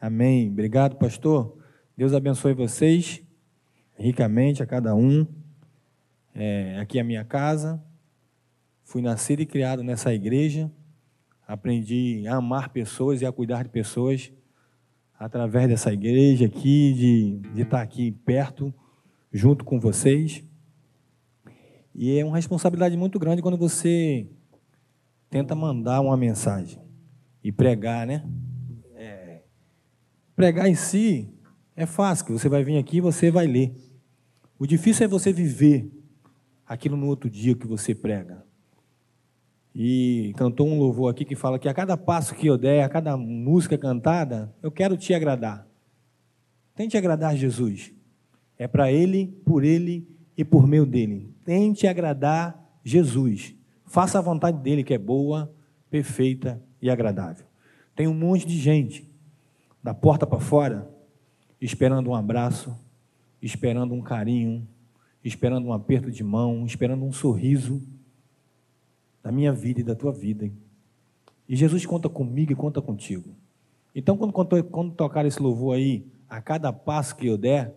Amém. Obrigado, pastor. Deus abençoe vocês ricamente, a cada um. É, aqui é a minha casa. Fui nascido e criado nessa igreja. Aprendi a amar pessoas e a cuidar de pessoas através dessa igreja aqui, de, de estar aqui perto, junto com vocês. E é uma responsabilidade muito grande quando você tenta mandar uma mensagem e pregar, né? Pregar em si é fácil, você vai vir aqui e você vai ler. O difícil é você viver aquilo no outro dia que você prega. E cantou um louvor aqui que fala que a cada passo que eu der, a cada música cantada, eu quero te agradar. Tente agradar Jesus. É para Ele, por Ele e por meio dele. Tente agradar Jesus. Faça a vontade dele, que é boa, perfeita e agradável. Tem um monte de gente da porta para fora esperando um abraço, esperando um carinho, esperando um aperto de mão, esperando um sorriso da minha vida e da tua vida. E Jesus conta comigo e conta contigo. Então, quando, quando, quando tocar esse louvor aí, a cada passo que eu der,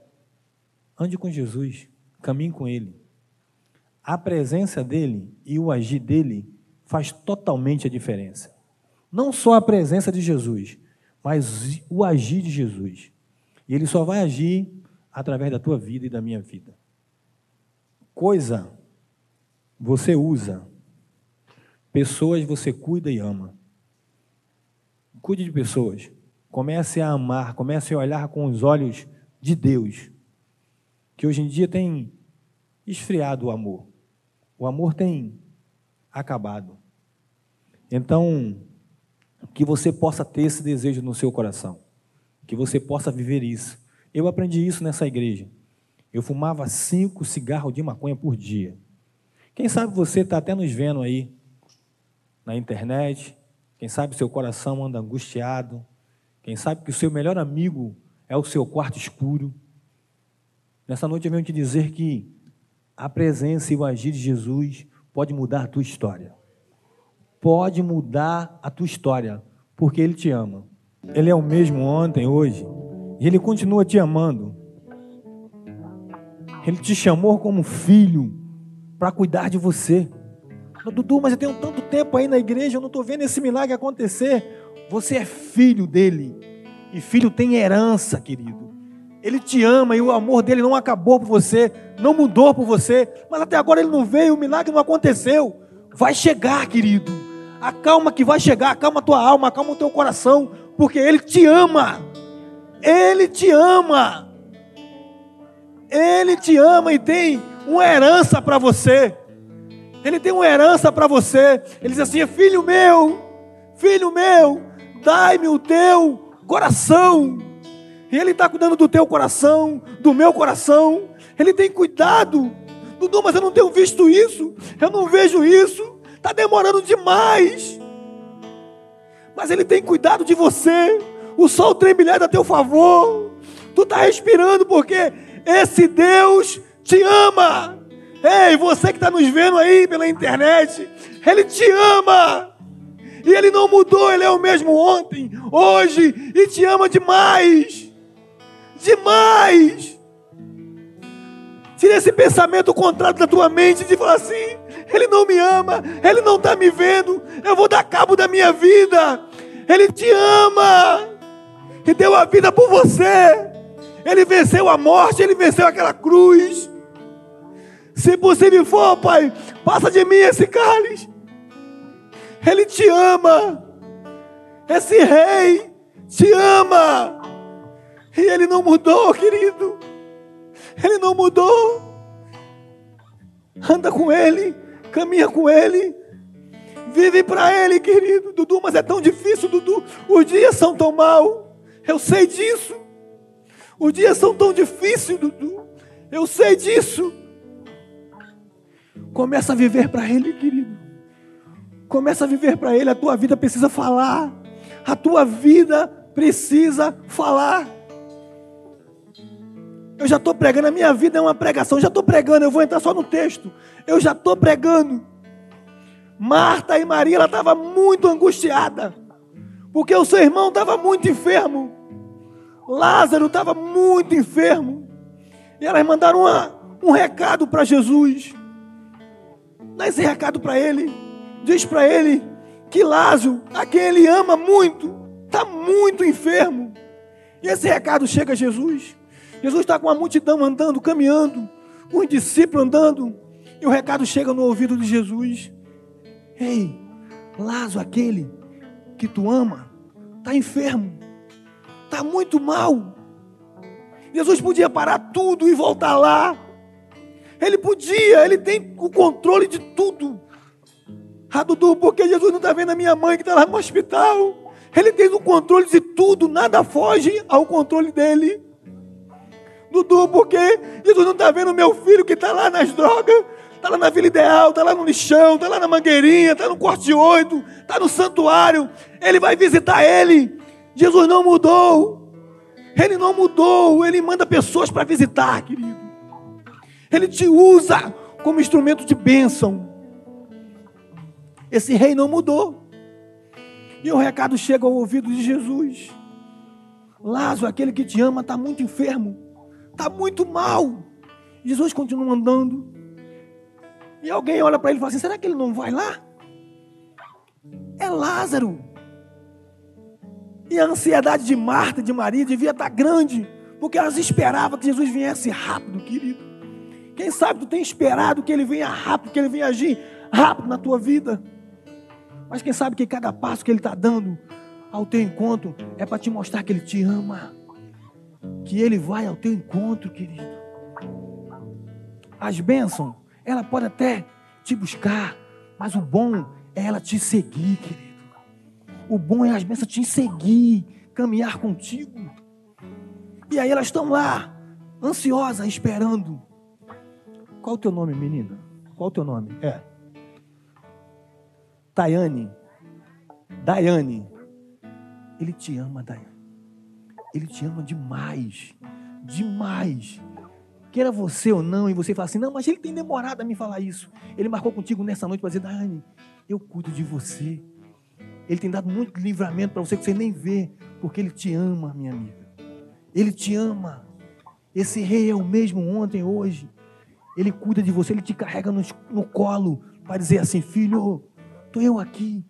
ande com Jesus, caminhe com Ele. A presença dele e o agir dele faz totalmente a diferença. Não só a presença de Jesus, mas o agir de Jesus. E ele só vai agir através da tua vida e da minha vida. Coisa você usa, pessoas você cuida e ama. Cuide de pessoas. Comece a amar, comece a olhar com os olhos de Deus. Que hoje em dia tem esfriado o amor. O amor tem acabado. Então, que você possa ter esse desejo no seu coração, que você possa viver isso. Eu aprendi isso nessa igreja. Eu fumava cinco cigarros de maconha por dia. Quem sabe você está até nos vendo aí na internet. Quem sabe seu coração anda angustiado. Quem sabe que o seu melhor amigo é o seu quarto escuro. Nessa noite eu venho te dizer que a presença e o agir de Jesus pode mudar a tua história pode mudar a tua história, porque Ele te ama. Ele é o mesmo ontem, hoje, e Ele continua te amando. Ele te chamou como filho para cuidar de você. Dudu, mas eu tenho tanto tempo aí na igreja, eu não estou vendo esse milagre acontecer. Você é filho dele, e filho tem herança, querido. Ele te ama e o amor dele não acabou por você, não mudou por você, mas até agora ele não veio, o milagre não aconteceu. Vai chegar, querido. Acalma que vai chegar, acalma a tua alma, acalma o teu coração, porque Ele te ama. Ele te ama. Ele te ama e tem uma herança para você. Ele tem uma herança para você. Ele diz assim: Filho meu, filho meu, dai-me o teu coração. E Ele está cuidando do teu coração, do meu coração. Ele tem cuidado. Dudu, mas eu não tenho visto isso. Eu não vejo isso. Está demorando demais. Mas Ele tem cuidado de você. O sol tremilhado a teu favor. Tu está respirando porque esse Deus te ama. Ei, você que está nos vendo aí pela internet, Ele te ama. E Ele não mudou, Ele é o mesmo ontem, hoje, e te ama demais. Demais. Tira esse pensamento contrário da tua mente de falar assim: Ele não me ama, Ele não está me vendo, eu vou dar cabo da minha vida. Ele te ama e deu a vida por você. Ele venceu a morte, ele venceu aquela cruz. Se possível for, Pai, passa de mim esse cálice. Ele te ama. Esse rei te ama. E ele não mudou, querido. Ele não mudou. Anda com Ele, caminha com Ele, vive para Ele, querido. Dudu, mas é tão difícil, Dudu. Os dias são tão mal. Eu sei disso. Os dias são tão difíceis, Dudu. Eu sei disso. Começa a viver para Ele, querido. Começa a viver para Ele. A tua vida precisa falar. A tua vida precisa falar. Eu já estou pregando, a minha vida é uma pregação. Eu já estou pregando, eu vou entrar só no texto. Eu já estou pregando. Marta e Maria, ela estava muito angustiada. Porque o seu irmão estava muito enfermo. Lázaro estava muito enfermo. E elas mandaram uma, um recado para Jesus. Dá esse recado para ele. Diz para ele que Lázaro, a quem ele ama muito, está muito enfermo. E esse recado chega a Jesus. Jesus está com a multidão andando, caminhando, os discípulos andando, e o recado chega no ouvido de Jesus. Ei, Lázaro, aquele que tu ama, está enfermo, está muito mal. Jesus podia parar tudo e voltar lá. Ele podia, ele tem o controle de tudo. Ah, Dudu, porque Jesus não está vendo a minha mãe que está lá no hospital? Ele tem o controle de tudo, nada foge ao controle dele. Dudu, porque Jesus não está vendo meu filho que está lá nas drogas, está lá na Vila Ideal, está lá no lixão, está lá na Mangueirinha, está no Corte 8, está no santuário. Ele vai visitar ele. Jesus não mudou. Ele não mudou. Ele manda pessoas para visitar, querido. Ele te usa como instrumento de bênção. Esse rei não mudou. E o recado chega ao ouvido de Jesus. Lázaro, aquele que te ama, está muito enfermo, está muito mal. Jesus continua andando. E alguém olha para ele e fala assim: será que ele não vai lá? É Lázaro. E a ansiedade de Marta de Maria devia estar grande, porque elas esperavam que Jesus viesse rápido, querido. Quem sabe tu tem esperado que ele venha rápido, que ele venha agir rápido na tua vida. Mas quem sabe que cada passo que ele está dando ao teu encontro é para te mostrar que ele te ama. Que ele vai ao teu encontro, querido. As bênçãos, ela pode até te buscar, mas o bom é ela te seguir, querido. O bom é as bênçãos te seguir, caminhar contigo. E aí elas estão lá, ansiosas, esperando. Qual o teu nome, menina? Qual o teu nome? É. Tayane. Daiane. Ele te ama, Daiane. Ele te ama demais. Demais. Queira você ou não, e você fala assim: não, mas ele tem demorado a me falar isso. Ele marcou contigo nessa noite para dizer: Daiane, eu cuido de você. Ele tem dado muito livramento para você que você nem vê, porque ele te ama, minha amiga. Ele te ama. Esse rei é o mesmo ontem, hoje. Ele cuida de você, ele te carrega no, no colo para dizer assim: filho, estou eu aqui.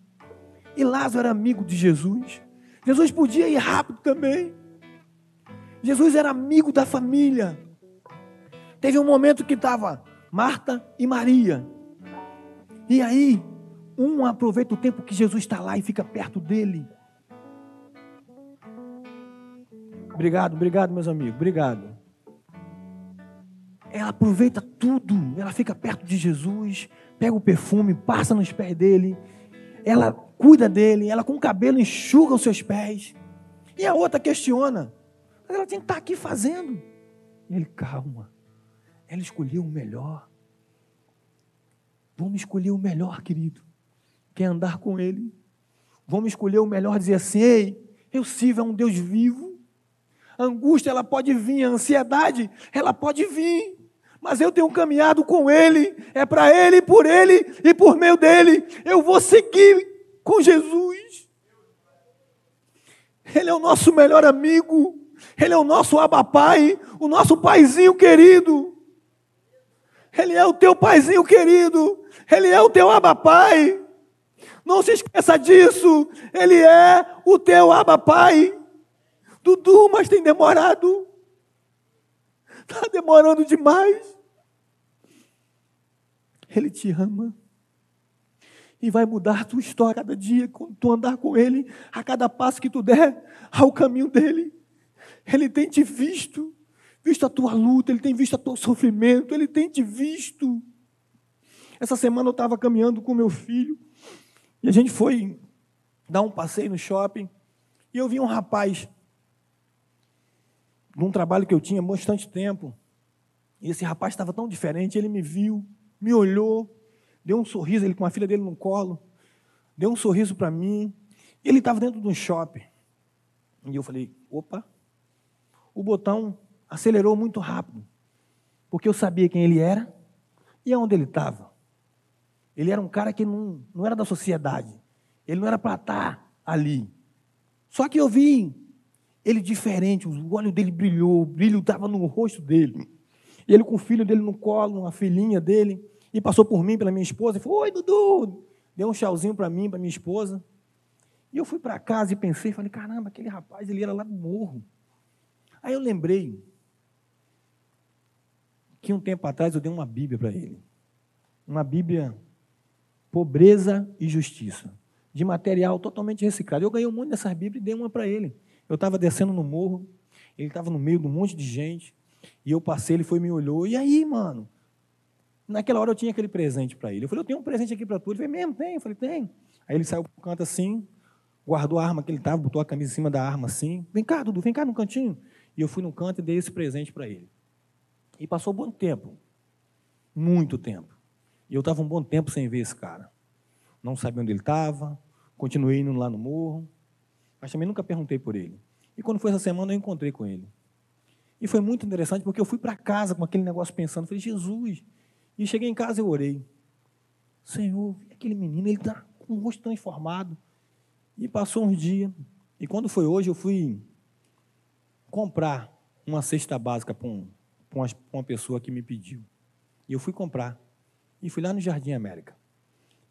E Lázaro era amigo de Jesus. Jesus podia ir rápido também. Jesus era amigo da família. Teve um momento que estava Marta e Maria. E aí, um aproveita o tempo que Jesus está lá e fica perto dele. Obrigado, obrigado, meus amigos, obrigado. Ela aproveita tudo, ela fica perto de Jesus, pega o perfume, passa nos pés dele, ela cuida dele, ela com o cabelo enxuga os seus pés. E a outra questiona, ela tem que estar aqui fazendo. E ele, calma, ela escolheu o melhor. Vamos escolher o melhor, querido. Quer andar com ele? Vamos escolher o melhor, dizer assim: ei, eu sirvo a um Deus vivo. A angústia, ela pode vir, a ansiedade, ela pode vir. Mas eu tenho caminhado com Ele, é para Ele, por Ele e por meio dele. Eu vou seguir com Jesus. Ele é o nosso melhor amigo, Ele é o nosso abapai, o nosso paizinho querido. Ele é o teu paizinho querido, Ele é o teu abapai. Não se esqueça disso. Ele é o teu Abba Pai. Dudu, mas tem demorado. Está demorando demais. Ele te ama. E vai mudar a tua história cada dia, quando tu andar com Ele, a cada passo que tu der ao caminho dele. Ele tem te visto, visto a tua luta, Ele tem visto o teu sofrimento, Ele tem te visto. Essa semana eu estava caminhando com meu filho, e a gente foi dar um passeio no shopping e eu vi um rapaz num trabalho que eu tinha bastante tempo. E esse rapaz estava tão diferente, ele me viu, me olhou, deu um sorriso, ele com a filha dele no colo, deu um sorriso para mim. E ele estava dentro de um shopping. E eu falei: opa, o botão acelerou muito rápido, porque eu sabia quem ele era e aonde ele estava. Ele era um cara que não, não era da sociedade. Ele não era para estar ali. Só que eu vim Ele diferente, o olho dele brilhou, o brilho estava no rosto dele. E ele com o filho dele no colo, uma filhinha dele, e passou por mim, pela minha esposa, e falou: Oi, Dudu! Deu um tchauzinho para mim, para minha esposa. E eu fui para casa e pensei, falei: Caramba, aquele rapaz, ele era lá do morro. Aí eu lembrei que um tempo atrás eu dei uma Bíblia para ele. Uma Bíblia Pobreza e Justiça, de material totalmente reciclado. Eu ganhei um monte dessas Bíblias e dei uma para ele. Eu estava descendo no morro, ele estava no meio de um monte de gente, e eu passei, ele foi me olhou. E aí, mano? Naquela hora eu tinha aquele presente para ele. Eu falei, eu tenho um presente aqui para tu. Ele falou, mesmo, tem? Eu falei, tem. Aí ele saiu pro canto assim, guardou a arma que ele estava, botou a camisa em cima da arma assim. Vem cá, Dudu, vem cá no cantinho. E eu fui no canto e dei esse presente para ele. E passou um bom tempo. Muito tempo. E eu estava um bom tempo sem ver esse cara. Não sabia onde ele estava, continuei indo lá no morro, mas também nunca perguntei por ele. E quando foi essa semana, eu encontrei com ele. E foi muito interessante, porque eu fui para casa com aquele negócio pensando, falei, Jesus. E cheguei em casa e orei. Senhor, aquele menino, ele está com o rosto transformado. E passou uns dias. E quando foi hoje, eu fui comprar uma cesta básica para um, uma, uma pessoa que me pediu. E eu fui comprar. E fui lá no Jardim América.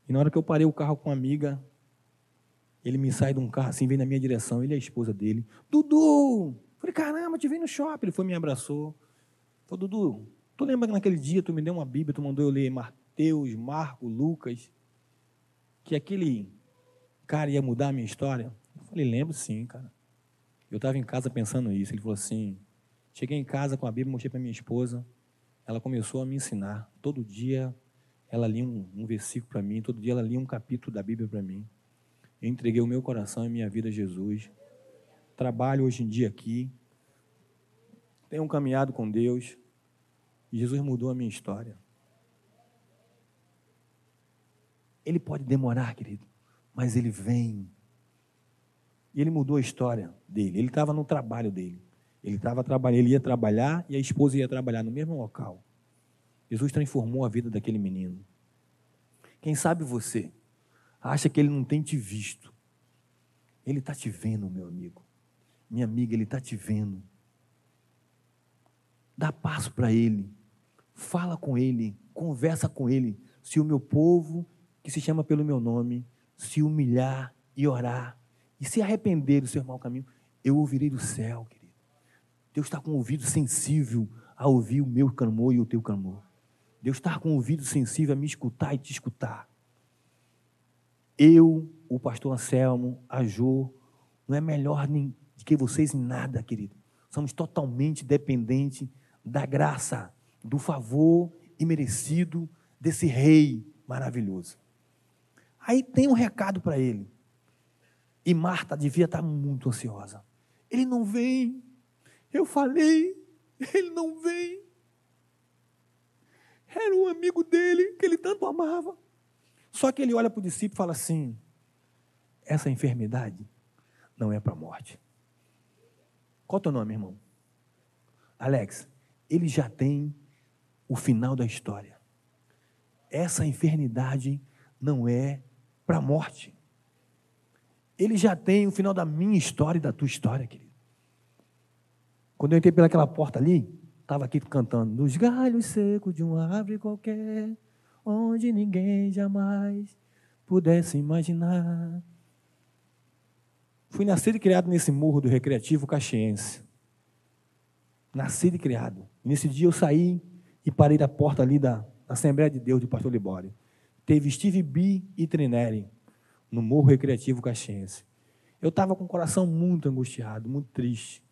E na hora que eu parei o carro com uma amiga, ele me sai de um carro assim, vem na minha direção, ele é a esposa dele. Dudu! Falei, caramba, te vi no shopping. Ele foi me abraçou. Falei, Dudu, tu lembra que naquele dia tu me deu uma Bíblia, tu mandou eu ler Mateus, Marco, Lucas, que aquele cara ia mudar a minha história? Eu falei, lembro sim, cara. Eu estava em casa pensando nisso. Ele falou assim: cheguei em casa com a Bíblia, mostrei para minha esposa. Ela começou a me ensinar. Todo dia ela lia um, um versículo para mim, todo dia ela lia um capítulo da Bíblia para mim. Eu entreguei o meu coração e minha vida a Jesus. Trabalho hoje em dia aqui. Tenho caminhado com Deus. E Jesus mudou a minha história. Ele pode demorar, querido, mas ele vem e ele mudou a história dele. Ele estava no trabalho dele. Ele estava trabalhando, ele ia trabalhar e a esposa ia trabalhar no mesmo local. Jesus transformou a vida daquele menino. Quem sabe você acha que ele não tem te visto? Ele está te vendo, meu amigo. Minha amiga, ele está te vendo. Dá passo para ele. Fala com ele. Conversa com ele. Se o meu povo, que se chama pelo meu nome, se humilhar e orar, e se arrepender do seu mau caminho, eu ouvirei do céu, querido. Deus está com o ouvido sensível a ouvir o meu clamor e o teu clamor. Deus está com o ouvido sensível a me escutar e te escutar. Eu, o pastor Anselmo, a Jô, não é melhor nem de que vocês em nada, querido. Somos totalmente dependentes da graça, do favor imerecido desse rei maravilhoso. Aí tem um recado para ele. E Marta devia estar muito ansiosa. Ele não vem. Eu falei, ele não vem. Era um amigo dele que ele tanto amava. Só que ele olha para o discípulo e fala assim: essa enfermidade não é para a morte. Qual é o teu nome, irmão? Alex, ele já tem o final da história. Essa enfermidade não é para a morte. Ele já tem o final da minha história e da tua história, querido. Quando eu entrei pelaquela porta ali, estava aqui cantando. Nos galhos secos de uma árvore qualquer, onde ninguém jamais pudesse imaginar. Fui nascido e criado nesse morro do Recreativo Caxiense. Nascido e criado. Nesse dia eu saí e parei da porta ali da Assembleia de Deus de Pastor Libório. Teve Steve B e Trineri no Morro Recreativo Caxiense. Eu estava com o coração muito angustiado, muito triste.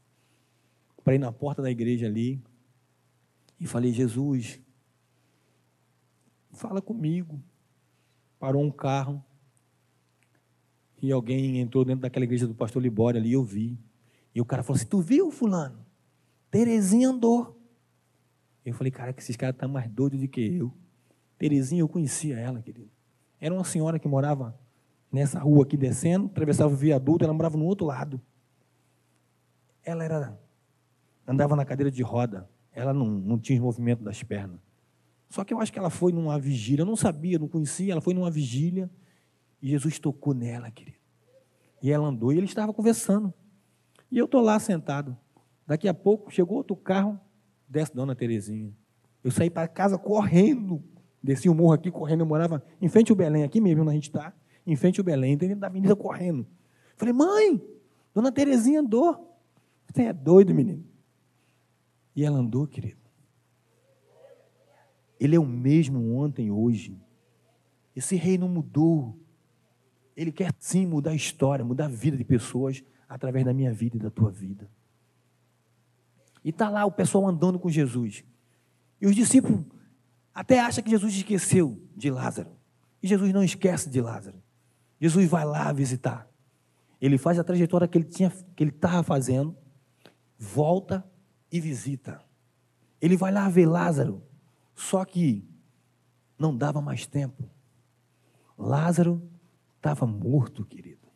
Parei na porta da igreja ali e falei: Jesus, fala comigo. Parou um carro e alguém entrou dentro daquela igreja do pastor Libório ali, eu vi. E o cara falou assim: Tu viu, Fulano? Terezinha andou. Eu falei: Cara, que esses caras estão mais doidos do que eu. Terezinha, eu conhecia ela, querido. Era uma senhora que morava nessa rua aqui descendo, atravessava o viaduto, ela morava no outro lado. Ela era andava na cadeira de roda, ela não, não tinha movimento das pernas. Só que eu acho que ela foi numa vigília, eu não sabia, não conhecia, ela foi numa vigília e Jesus tocou nela, querido. E ela andou e ele estava conversando. E eu estou lá sentado. Daqui a pouco chegou outro carro, desce Dona Terezinha. Eu saí para casa correndo. Desci o morro aqui correndo. Eu morava em frente ao Belém, aqui mesmo onde a gente está. Em frente ao Belém, dentro da avenida correndo. Falei, mãe, Dona Terezinha andou. Você é doido, menino. E ela andou, querido. Ele é o mesmo ontem hoje. Esse rei não mudou. Ele quer sim mudar a história, mudar a vida de pessoas através da minha vida e da tua vida. E está lá o pessoal andando com Jesus. E os discípulos até acham que Jesus esqueceu de Lázaro. E Jesus não esquece de Lázaro. Jesus vai lá visitar. Ele faz a trajetória que ele tinha, que ele estava fazendo, volta e visita. Ele vai lá ver Lázaro. Só que não dava mais tempo. Lázaro estava morto, querido.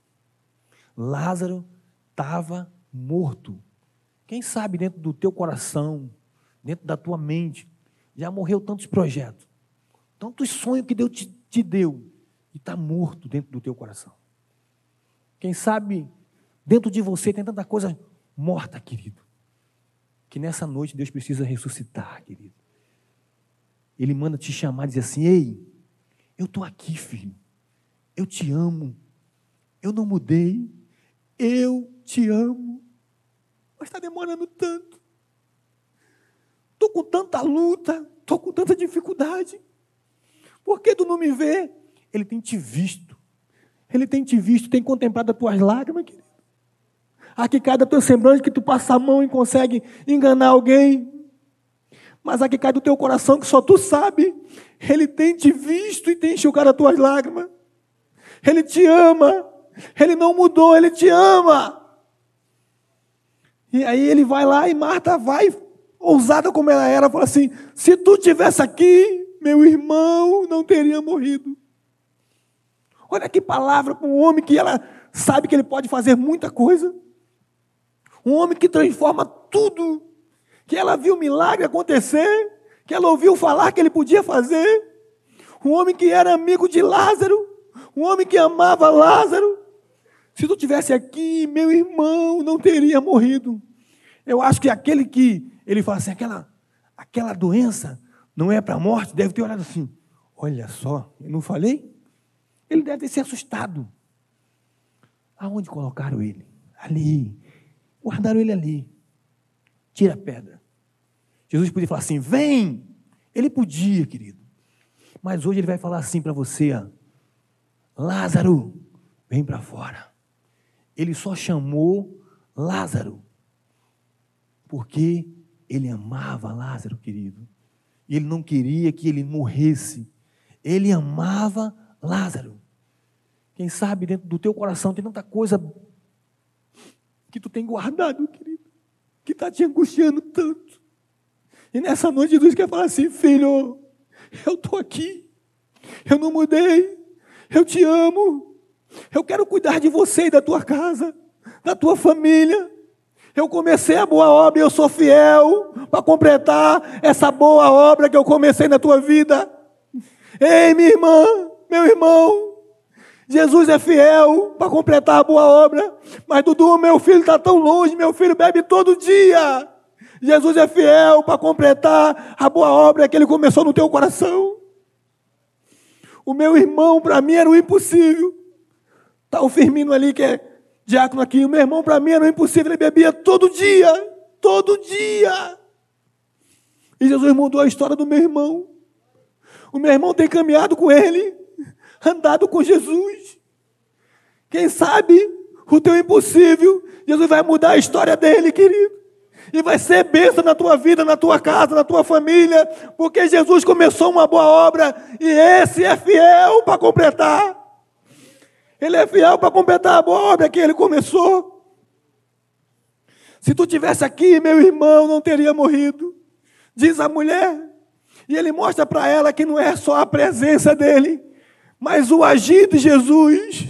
Lázaro estava morto. Quem sabe dentro do teu coração, dentro da tua mente, já morreu tantos projetos, tantos sonhos que Deus te, te deu, e está morto dentro do teu coração. Quem sabe dentro de você tem tanta coisa morta, querido, que nessa noite Deus precisa ressuscitar, querido. Ele manda te chamar e dizer assim: Ei, eu estou aqui, filho. Eu te amo. Eu não mudei. Eu te amo. Mas está demorando tanto. Estou com tanta luta. Estou com tanta dificuldade. Por que tu não me vê? Ele tem te visto. Ele tem te visto, tem contemplado as tuas lágrimas, querido. Aqui cada teu semblante que tu passa a mão e consegue enganar alguém. Mas aqui cai do teu coração que só tu sabe. Ele tem te visto e tem enxugado as tuas lágrimas. Ele te ama. Ele não mudou, ele te ama. E aí ele vai lá e Marta vai, ousada como ela era, fala assim: se tu tivesse aqui, meu irmão não teria morrido. Olha que palavra para um homem que ela sabe que ele pode fazer muita coisa. Um homem que transforma tudo. Que ela viu milagre acontecer. Que ela ouviu falar que ele podia fazer. Um homem que era amigo de Lázaro. Um homem que amava Lázaro. Se tu tivesse aqui, meu irmão não teria morrido. Eu acho que aquele que ele fala assim, aquela, aquela doença não é para a morte, deve ter olhado assim. Olha só, eu não falei? Ele deve ter se assustado. Aonde colocaram ele? Ali. Guardaram ele ali. Tira a pedra. Jesus podia falar assim: vem. Ele podia, querido. Mas hoje ele vai falar assim para você: ó, Lázaro, vem para fora. Ele só chamou Lázaro porque ele amava Lázaro, querido. E ele não queria que ele morresse. Ele amava Lázaro. Quem sabe dentro do teu coração tem tanta coisa que tu tem guardado, querido, que está te angustiando tanto. E nessa noite Jesus quer falar assim, filho, eu estou aqui, eu não mudei, eu te amo, eu quero cuidar de você e da tua casa, da tua família. Eu comecei a boa obra e eu sou fiel para completar essa boa obra que eu comecei na tua vida. Ei, minha irmã, meu irmão, Jesus é fiel para completar a boa obra. Mas Dudu, meu filho está tão longe, meu filho bebe todo dia. Jesus é fiel para completar a boa obra que ele começou no teu coração. O meu irmão, para mim, era o impossível. Está o Firmino ali, que é diácono aqui. O meu irmão, para mim, era o impossível. Ele bebia todo dia. Todo dia. E Jesus mudou a história do meu irmão. O meu irmão tem caminhado com ele andado com Jesus. Quem sabe o teu impossível, Jesus vai mudar a história dele, querido. E vai ser bênção na tua vida, na tua casa, na tua família, porque Jesus começou uma boa obra e esse é fiel para completar. Ele é fiel para completar a boa obra que ele começou. Se tu tivesse aqui, meu irmão não teria morrido, diz a mulher. E ele mostra para ela que não é só a presença dele, mas o agir de Jesus.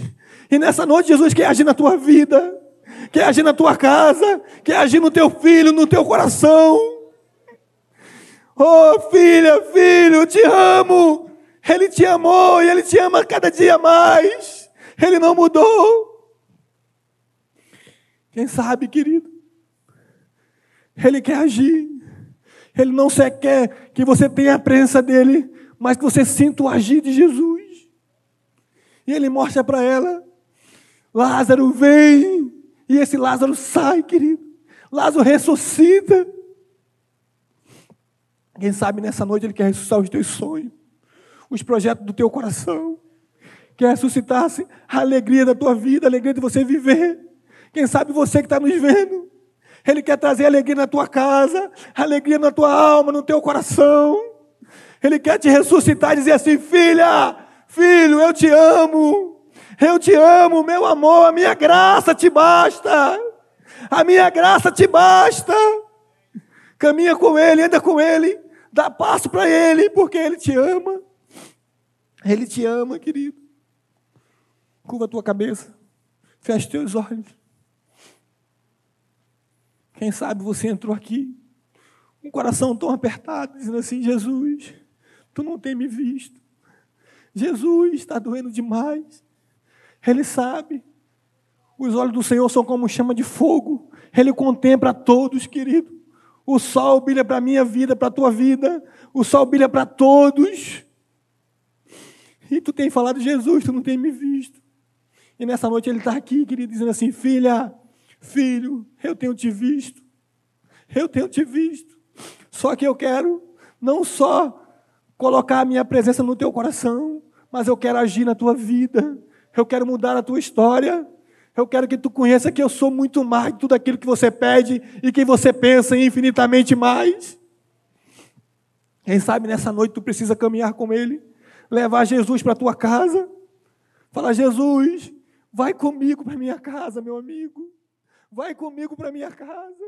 E nessa noite Jesus quer agir na tua vida, quer agir na tua casa, quer agir no teu filho, no teu coração. Oh, filha, filho, te amo. Ele te amou e ele te ama cada dia mais. Ele não mudou. Quem sabe, querido? Ele quer agir. Ele não só quer que você tenha a presença dele, mas que você sinta o agir de Jesus. E ele mostra para ela: Lázaro vem. E esse Lázaro sai, querido. Lázaro ressuscita. Quem sabe nessa noite ele quer ressuscitar os teus sonhos, os projetos do teu coração. Quer ressuscitar a alegria da tua vida, a alegria de você viver. Quem sabe você que está nos vendo. Ele quer trazer alegria na tua casa, alegria na tua alma, no teu coração. Ele quer te ressuscitar e dizer assim: filha, filho, eu te amo. Eu te amo, meu amor, a minha graça te basta. A minha graça te basta. Caminha com Ele, anda com Ele, dá passo para Ele, porque Ele te ama. Ele te ama, querido. Curva a tua cabeça, fecha teus olhos. Quem sabe você entrou aqui, um coração tão apertado, dizendo assim: Jesus, tu não tem me visto. Jesus está doendo demais. Ele sabe. Os olhos do Senhor são como chama de fogo. Ele contempla todos, querido. O sol brilha para a minha vida, para a tua vida. O sol brilha para todos. E tu tem falado, Jesus, tu não tem me visto. E nessa noite ele está aqui, querido, dizendo assim: Filha, filho, eu tenho te visto. Eu tenho te visto. Só que eu quero não só colocar a minha presença no teu coração, mas eu quero agir na tua vida. Eu quero mudar a tua história. Eu quero que tu conheça que eu sou muito mais de tudo aquilo que você pede e que você pensa infinitamente mais. Quem sabe nessa noite tu precisa caminhar com Ele, levar Jesus para tua casa, falar: Jesus, vai comigo para minha casa, meu amigo, vai comigo para minha casa.